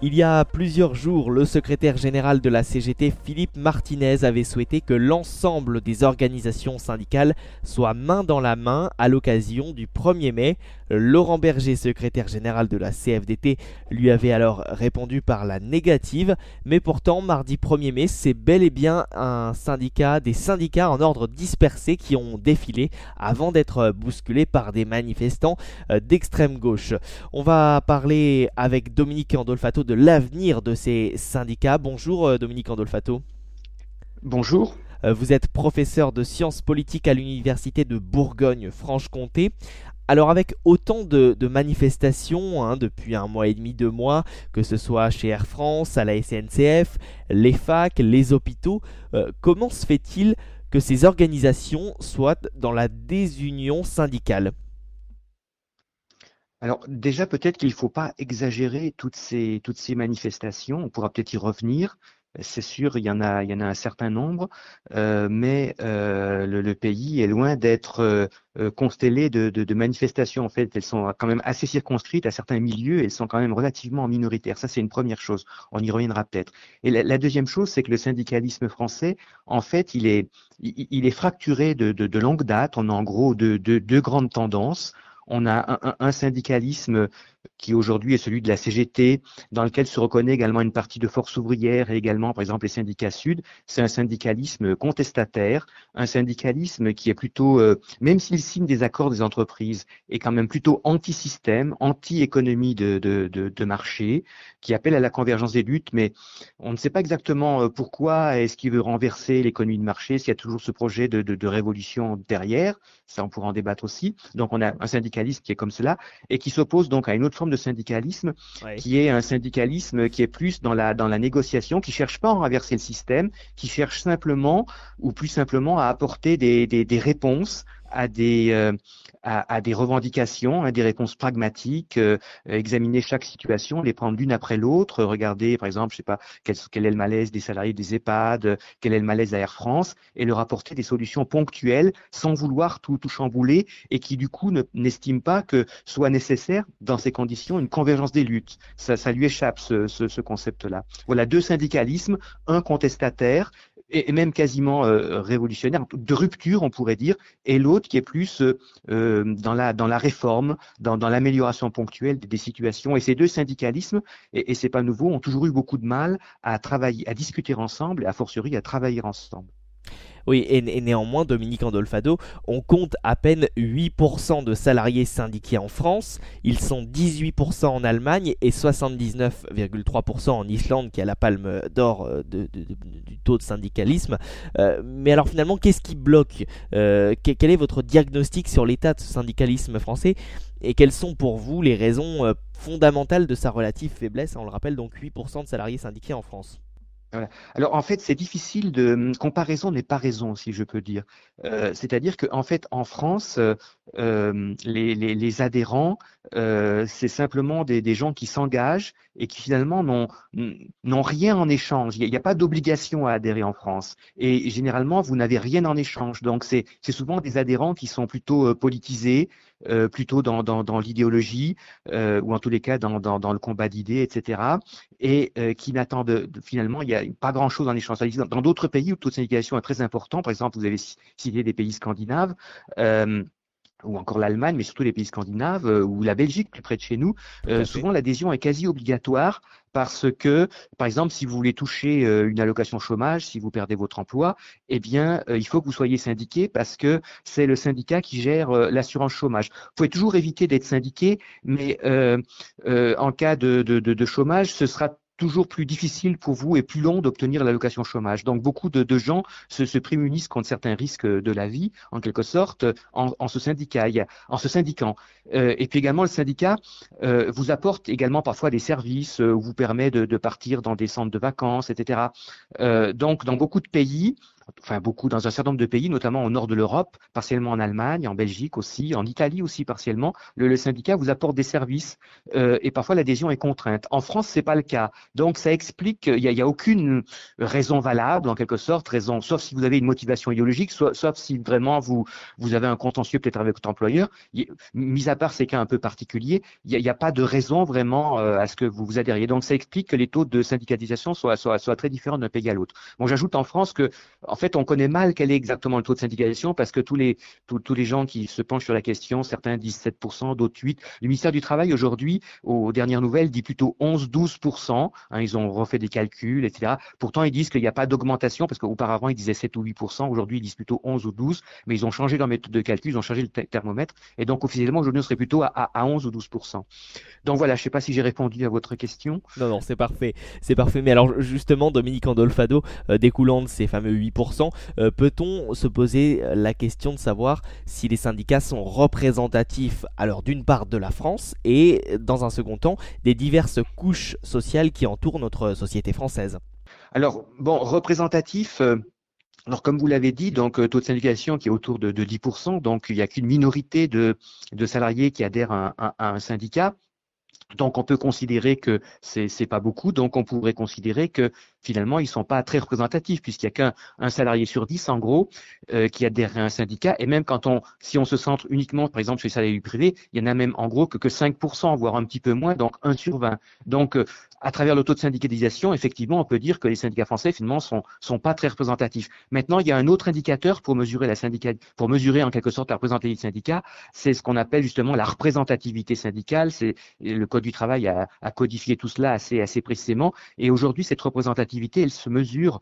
Il y a plusieurs jours, le secrétaire général de la CGT, Philippe Martinez, avait souhaité que l'ensemble des organisations syndicales soient main dans la main à l'occasion du 1er mai. Laurent Berger, secrétaire général de la CFDT, lui avait alors répondu par la négative, mais pourtant, mardi 1er mai, c'est bel et bien un syndicat, des syndicats en ordre dispersé qui ont défilé avant d'être bousculés par des manifestants euh, d'extrême gauche. On va parler avec Dominique Andolfato de l'avenir de ces syndicats. Bonjour euh, Dominique Andolfato. Bonjour. Euh, vous êtes professeur de sciences politiques à l'université de Bourgogne-Franche-Comté. Alors avec autant de, manifestations hein, depuis un mois et demi, deux mois, que ce soit chez Air France, à la SNCF, les facs, les hôpitaux, euh, comment se fait-il que ces organisations soient dans la désunion syndicale? Alors déjà, peut-être qu'il ne faut pas exagérer toutes ces, toutes ces manifestations. On pourra peut-être y revenir. C'est sûr, il y en a, il y en a un certain nombre, euh, mais euh, le, pays est loin d'être euh, constellé de, de, manifestations. En fait, elles sont quand même assez circonscrites à certains milieux. Elles sont quand même relativement minoritaires. Ça, c'est une première chose. On y reviendra peut-être. Et la, deuxième chose, c'est que le syndicalisme français, en fait, il est, il, est fracturé de, de, longue date. On a en gros deux grandes tendances on a un, syndicalisme qui aujourd'hui est celui de la CGT, dans lequel se reconnaît également une partie de force ouvrière et également, par exemple, les syndicats sud. C'est un syndicalisme contestataire, un syndicalisme qui est plutôt, euh, même s'il signe des accords des entreprises, est quand même plutôt anti-système, anti-économie de, marché, qui appelle à la convergence des luttes, mais on ne sait pas exactement euh, pourquoi est-ce qu'il veut renverser l'économie de marché, s'il y a toujours ce projet de, de, révolution derrière, ça on pourra en débattre aussi. Donc on a un syndicalisme qui est comme cela et qui s'oppose donc à une autre forme de syndicalisme, qui est un syndicalisme qui est plus dans la, dans la négociation, qui cherche pas à renverser le système, qui cherche simplement, ou plus simplement, à apporter des, des, des réponses à des, euh, à, des revendications, à des réponses pragmatiques, euh, examiner chaque situation, les prendre l'une après l'autre, regarder par exemple, je sais pas, quel, quel, est le malaise des salariés des EHPAD, quel est le malaise à Air France, et leur apporter des solutions ponctuelles sans vouloir tout, tout chambouler et qui du coup n'estiment pas que soit nécessaire dans ces conditions une convergence des luttes. Ça, ça lui échappe ce, ce, ce concept-là. Voilà deux syndicalismes, un contestataire et, même quasiment euh, révolutionnaire, de rupture, on pourrait dire, et l'autre qui est plus euh, euh, dans, la, dans la réforme, dans, dans l'amélioration ponctuelle des, situations. Et ces deux syndicalismes, et, et c'est pas nouveau, ont toujours eu beaucoup de mal à travailler, à discuter ensemble et à fortiori à travailler ensemble. Oui, et, néanmoins, Dominique Andolfado, on compte à peine 8% de salariés syndiqués en France. Ils sont 18% en Allemagne et 79,3% en Islande, qui a la palme d'or euh, du taux de syndicalisme. Euh, mais alors finalement, qu'est-ce qui bloque euh, Quel est votre diagnostic sur l'état de ce syndicalisme français et quelles sont pour vous les raisons fondamentales de sa relative faiblesse? On le rappelle donc 8% de salariés syndiqués en France. Alors en fait, c'est difficile de hum, comparaison n'est pas raison, si je peux dire. Euh, c'est-à-dire qu'en fait, en France, euh, hum, les, adhérents, euh, c'est simplement des, gens qui s'engagent et qui finalement n'ont rien en échange. Il n'y a, pas d'obligation à adhérer en France. Et généralement, vous n'avez rien en échange. Donc c'est souvent des adhérents qui sont plutôt politisés, plutôt dans, dans, l'idéologie, ou en tous les cas dans, dans le combat d'idées, etc. Et qui n'attendent finalement, il y a pas grand-chose en échange. Dans d'autres pays où le taux de syndicalisation est très important, par exemple, vous avez cité des pays scandinaves, euh, ou encore l'Allemagne, mais surtout les pays scandinaves, euh, ou la Belgique plus près de chez nous, euh, souvent l'adhésion est quasi obligatoire parce que, par exemple, si vous voulez toucher une allocation chômage, si vous perdez votre emploi, eh bien, il faut que vous soyez syndiqué parce que c'est le syndicat qui gère l'assurance chômage. Vous pouvez toujours éviter d'être syndiqué, mais en cas de, de, de, chômage, ce sera toujours plus difficile pour vous et plus long d'obtenir l'allocation chômage. Donc beaucoup de, gens se, se, prémunissent contre certains risques de la vie, en quelque sorte, en, se, syndicat, en se syndiquant. Euh, et puis également, le syndicat euh, vous apporte également parfois des services, euh, vous permet de, de, partir dans des centres de vacances, etc. donc dans beaucoup de pays, enfin beaucoup dans un certain nombre de pays, notamment au nord de l'Europe, partiellement en Allemagne, en Belgique aussi, en Italie aussi partiellement, le, syndicat vous apporte des services euh, et parfois l'adhésion est contrainte. En France, c'est pas le cas. Donc ça explique qu'il n'y a, aucune raison valable en quelque sorte, raison, sauf si vous avez une motivation idéologique, sauf si vraiment vous vous avez un contentieux peut-être avec votre employeur. Mis à part ces cas un peu particuliers, il n'y a, pas de raison vraiment euh, à ce que vous vous adhériez. Donc ça explique que les taux de syndicalisation soient, très différents d'un pays à l'autre. Bon, j'ajoute en France que fait, on connaît mal quel est exactement le taux de syndicalisation parce que tous les, tous, les gens qui se penchent sur la question, certains disent 7%, d'autres 8%. Le ministère du Travail, aujourd'hui, aux dernières nouvelles, dit plutôt 11-12%. Hein, ils ont refait des calculs, etc. Pourtant, ils disent qu'il n'y a pas d'augmentation parce qu'auparavant, ils disaient 7 ou 8%. Aujourd'hui, ils disent plutôt 11 ou 12. Mais ils ont changé leur méthode de calcul, ils ont changé le thermomètre. Et donc, officiellement, aujourd'hui, on serait plutôt à, à 11 ou 12%. Donc voilà, je ne sais pas si j'ai répondu à votre question. Non, non, c'est parfait. C'est parfait. Mais alors, justement, Dominique Andolfado, euh, découlant de ces fameux 8%, euh, peut-on se poser la question de savoir si les syndicats sont représentatifs, alors d'une part de la France et dans un second temps des diverses couches sociales qui entourent notre société française? Alors, bon, représentatif. Euh, alors, comme vous l'avez dit, donc taux de syndicalisation qui est autour de, 10%, donc il n'y a qu'une minorité de, salariés qui adhèrent à un syndicat. Donc on peut considérer que c'est c'est pas beaucoup, donc on pourrait considérer que finalement ils sont pas très représentatifs puisqu'il y a qu'un salarié sur dix en gros euh, qui adhère à un syndicat et même quand on si on se centre uniquement par exemple sur les salariés du privé, il y en a même en gros que que 5%, voire un petit peu moins, donc 1 sur 20. Donc euh, à travers le taux de syndicalisation, effectivement, on peut dire que les syndicats français finalement sont sont pas très représentatifs. Maintenant, il y a un autre indicateur pour mesurer la syndicat pour mesurer en quelque sorte la représentativité du syndicat, c'est ce qu'on appelle justement la représentativité syndicale, c'est le du travail a, codifié tout cela assez, assez précisément. Et aujourd'hui, cette représentativité, elle se mesure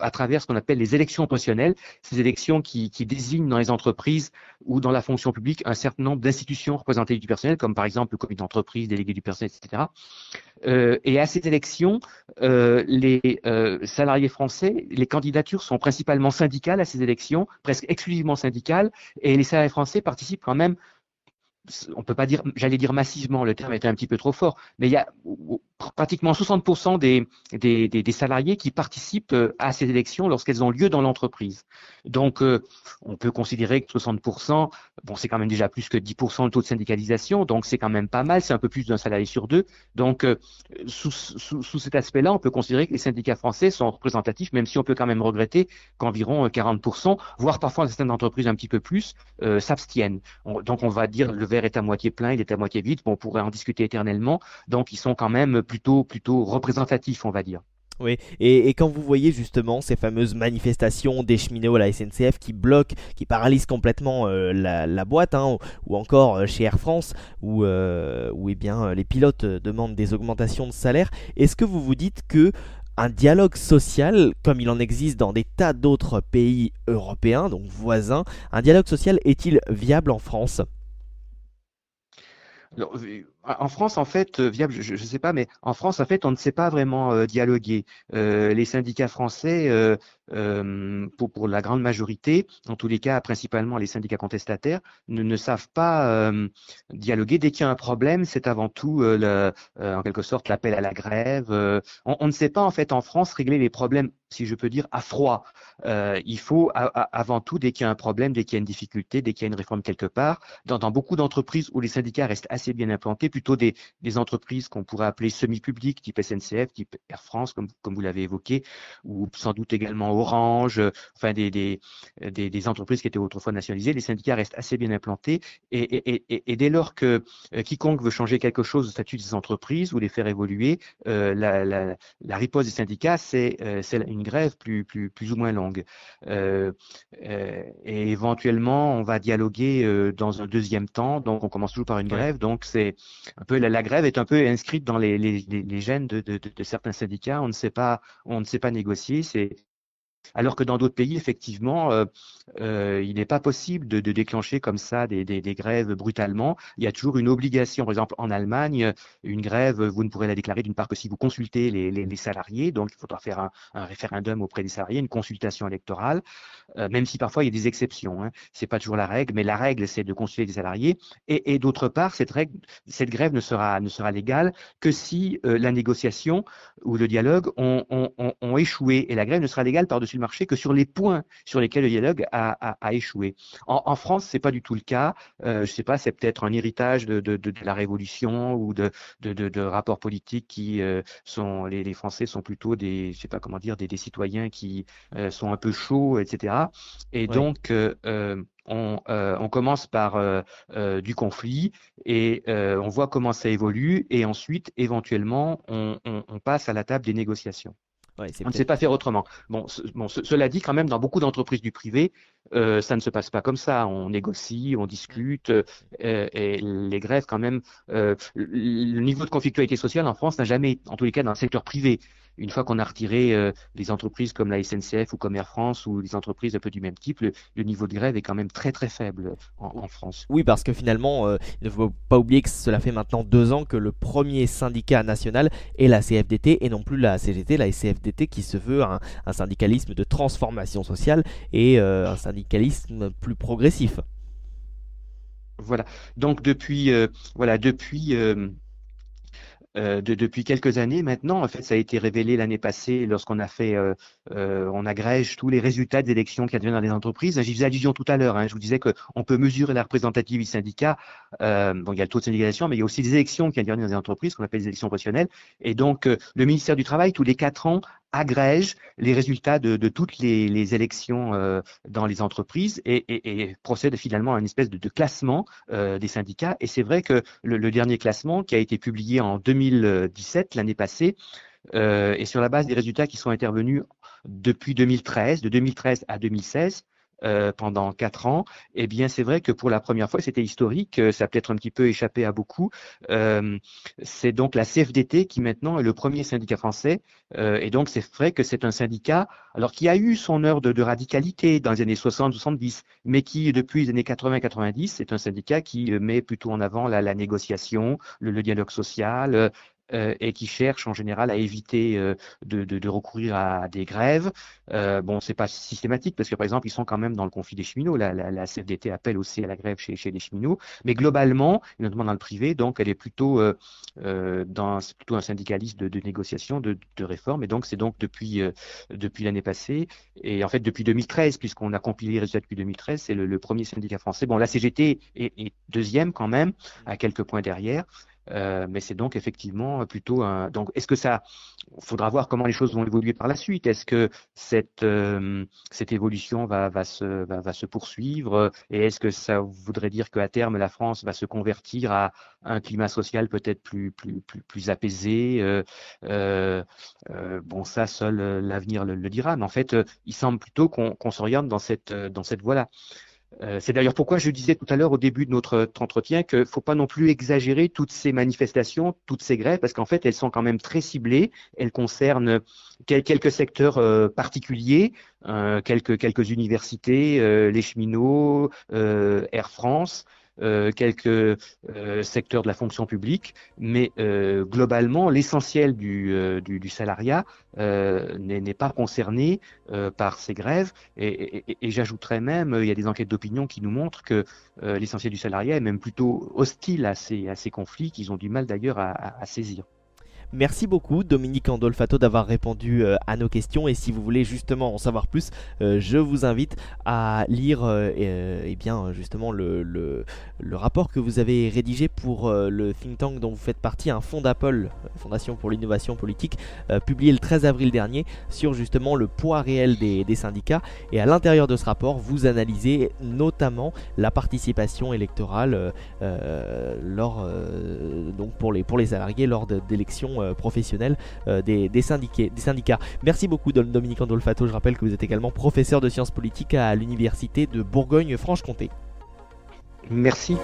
à travers ce qu'on appelle les élections professionnelles, ces élections qui, désignent dans les entreprises ou dans la fonction publique un certain nombre d'institutions représentatives du personnel, comme par exemple le comité d'entreprise, délégué du personnel, etc. Euh, et à ces élections, euh, les euh, salariés français, les candidatures sont principalement syndicales à ces élections, presque exclusivement syndicales, et les salariés français participent quand même on peut pas dire, j'allais dire massivement, le terme était un petit peu trop fort, mais il y a pratiquement 60% des, salariés qui participent euh, à ces élections lorsqu'elles ont lieu dans l'entreprise. Donc, euh, on peut considérer que 60%, bon, c'est quand même déjà plus que 10% le taux de syndicalisation, donc c'est quand même pas mal, c'est un peu plus d'un salarié sur deux. Donc, euh, sous, sous, cet aspect-là, on peut considérer que les syndicats français sont représentatifs, même si on peut quand même regretter qu'environ 40%, voire parfois dans certaines entreprises un petit peu plus, s'abstiennent. donc, on va dire le verre est à moitié plein, il est à moitié vide, bon, on pourrait en discuter éternellement. Donc, ils sont quand même plutôt, représentatif, on va dire. Oui, et, quand vous voyez justement ces fameuses manifestations des cheminots à la SNCF qui bloquent, qui paralysent complètement euh, la, boîte, hein, ou, encore euh, chez Air France, où, euh, eh bien, les pilotes demandent des augmentations de salaire, est-ce que vous vous dites que un dialogue social, comme il en existe dans des tas d'autres pays européens, donc voisins, un dialogue social est-il viable en France? En France, en fait, euh, viable, je ne sais pas, mais en France, en fait, on ne sait pas vraiment euh, dialoguer. Euh, les syndicats français, pour, la grande majorité, en tous les cas, principalement les syndicats contestataires, ne, savent pas dialoguer. Dès qu'il y a un problème, c'est avant tout, en quelque sorte, l'appel à la grève. On, ne sait pas, en fait, en France, régler les problèmes, si je peux dire, à froid. il faut, avant tout, dès qu'il y a un problème, dès qu'il y a une difficulté, dès qu'il y a une réforme quelque part, dans, beaucoup d'entreprises où les syndicats restent assez bien implantés, plutôt des, des entreprises qu'on pourrait appeler semi-publiques, type SNCF, type Air France, comme, comme vous l'avez évoqué, ou sans doute également Orange, enfin des, des, des, des, entreprises qui étaient autrefois nationalisées, les syndicats restent assez bien implantés. Et, et, et, et dès lors que euh, quiconque veut changer quelque chose au statut de ces entreprises ou les faire évoluer, euh, la, la, la, riposte des syndicats, c'est euh, une grève plus, plus, plus ou moins longue. Euh, euh, et éventuellement, on va dialoguer dans un deuxième temps. Donc, on commence toujours par une grève. Donc, c'est un peu la, grève est un peu inscrite dans les, les, les gènes de, de, de, certains syndicats. On ne sait pas, on ne sait pas négocier. C'est alors que dans d'autres pays, effectivement, euh, euh, il n'est pas possible de, déclencher comme ça des, grèves brutalement. Il y a toujours une obligation. Par exemple, en Allemagne, une grève, vous ne pourrez la déclarer d'une part que si vous consultez les, salariés. Donc, il faudra faire un, référendum auprès des salariés, une consultation électorale, euh, même si parfois il y a des exceptions. Hein. C'est pas toujours la règle, mais la règle, c'est de consulter les salariés. Et, d'autre part, cette, grève ne sera, ne sera légale que si la négociation ou le dialogue ont échoué. Et la grève ne sera légale par-dessus sur le marché que sur les points sur lesquels le dialogue a, échoué. En, en France, c'est pas du tout le cas. Euh, je sais pas, c'est peut-être un héritage de, de, de, la Révolution ou de, de, rapports politiques qui euh, sont les, les, Français sont plutôt des, je sais pas comment dire, des, des citoyens qui euh, sont un peu chauds, etc. Et donc euh, on, commence par du conflit et on voit comment ça évolue et ensuite éventuellement on, on, on passe à la table des négociations on ne sait pas faire autrement. Bon, cela dit, quand même, dans beaucoup d'entreprises du privé, euh, ça ne se passe pas comme ça. On négocie, on discute, euh, et les grèves, quand même, euh, le niveau de conflictualité sociale en France n'a jamais, en tous les cas, dans le secteur privé, une fois qu'on a retiré les entreprises comme la SNCF ou comme Air France ou les entreprises un peu du même type, le, niveau de grève est quand même très très faible en, France. Oui, parce que finalement, il ne faut pas oublier que cela fait maintenant deux ans que le premier syndicat national est la CFDT et non plus la CGT, la CFDT qui se veut un, syndicalisme de transformation sociale et un plus progressif. Voilà. Donc depuis, voilà, depuis euh, de, depuis quelques années maintenant. En fait, ça a été révélé l'année passée lorsqu'on a fait, euh, euh, on agrège tous les résultats des élections qui adviennent dans les entreprises. J'y faisais allusion tout à l'heure. Hein, je vous disais qu'on peut mesurer la représentativité du syndicat. Euh, bon, il y a le taux de syndicalisation, mais il y a aussi des élections qui adviennent dans les entreprises, qu'on appelle des élections professionnelles. Et donc, euh, le ministère du Travail, tous les quatre ans, agrège les résultats de, toutes les, élections euh, dans les entreprises et, procède finalement à une espèce de, classement euh, des syndicats. Et c'est vrai que le, le, dernier classement qui a été publié en 2017, l'année passée, euh, et sur la base des résultats qui sont intervenus depuis 2013, de 2013 à 2016, euh, pendant quatre ans, eh bien, c'est vrai que pour la première fois, c'était historique, euh, ça a peut-être un petit peu échappé à beaucoup. Euh, c'est donc la CFDT qui maintenant est le premier syndicat français, euh, et donc c'est vrai que c'est un syndicat, alors qui a eu son heure de, radicalité dans les années 60-70, mais qui depuis les années 80-90, c'est un syndicat qui met plutôt en avant la, négociation, le, le dialogue social, euh, et qui cherchent en général à éviter euh, de, recourir à des grèves. Euh, bon, c'est pas systématique parce que par exemple, ils sont quand même dans le conflit des cheminots. La, la, CFDT appelle aussi à la grève chez, les cheminots, mais globalement, notamment dans le privé, donc elle est plutôt euh, dans plutôt un syndicaliste de, négociation, de, réforme, et donc c'est donc depuis depuis l'année passée et en fait depuis 2013 puisqu'on a compilé les résultats depuis 2013, c'est le, premier syndicat français. Bon, la CGT est, est deuxième quand même, à quelques points derrière. Euh, mais c'est donc effectivement plutôt un. Donc, est-ce que ça. Il faudra voir comment les choses vont évoluer par la suite. Est-ce que cette, euh, cette évolution va, va, se, va, se poursuivre Et est-ce que ça voudrait dire qu'à terme, la France va se convertir à un climat social peut-être plus, plus, plus, plus apaisé euh, euh, euh Bon, ça, seul l'avenir le, le, dira. Mais en fait, il semble plutôt qu'on qu s'oriente dans cette, dans cette voie-là. Euh, c'est d'ailleurs pourquoi je disais tout à l'heure au début de notre entretien qu'il ne faut pas non plus exagérer toutes ces manifestations, toutes ces grèves, parce qu'en fait, elles sont quand même très ciblées. Elles concernent quelques secteurs euh, particuliers, euh, quelques, quelques universités, les cheminots, Air France. Euh, quelques euh, secteurs de la fonction publique, mais euh, globalement, l'essentiel du, du, du, salariat n'est pas concerné par ces grèves. Et, et, j'ajouterais même, il y a des enquêtes d'opinion qui nous montrent que l'essentiel du salariat est même plutôt hostile à ces, à ces conflits qu'ils ont du mal d'ailleurs à saisir. Merci beaucoup Dominique Andolfato d'avoir répondu euh, à nos questions. Et si vous voulez justement en savoir plus, euh, je vous invite à lire euh, eh bien justement le, le, rapport que vous avez rédigé pour le think tank dont vous faites partie, un fonds d'Apple, Fondation pour l'innovation politique, publié le 13 avril dernier sur justement le poids réel des, des syndicats. Et à l'intérieur de ce rapport vous analysez notamment la participation électorale lors donc pour les, pour les salariés lors d'élections euh, professionnels euh, des, des, syndiqués, des syndicats. Merci beaucoup Dominique Andolfato, je rappelle que vous êtes également professeur de sciences politiques à l'université de Bourgogne-Franche-Comté. Merci.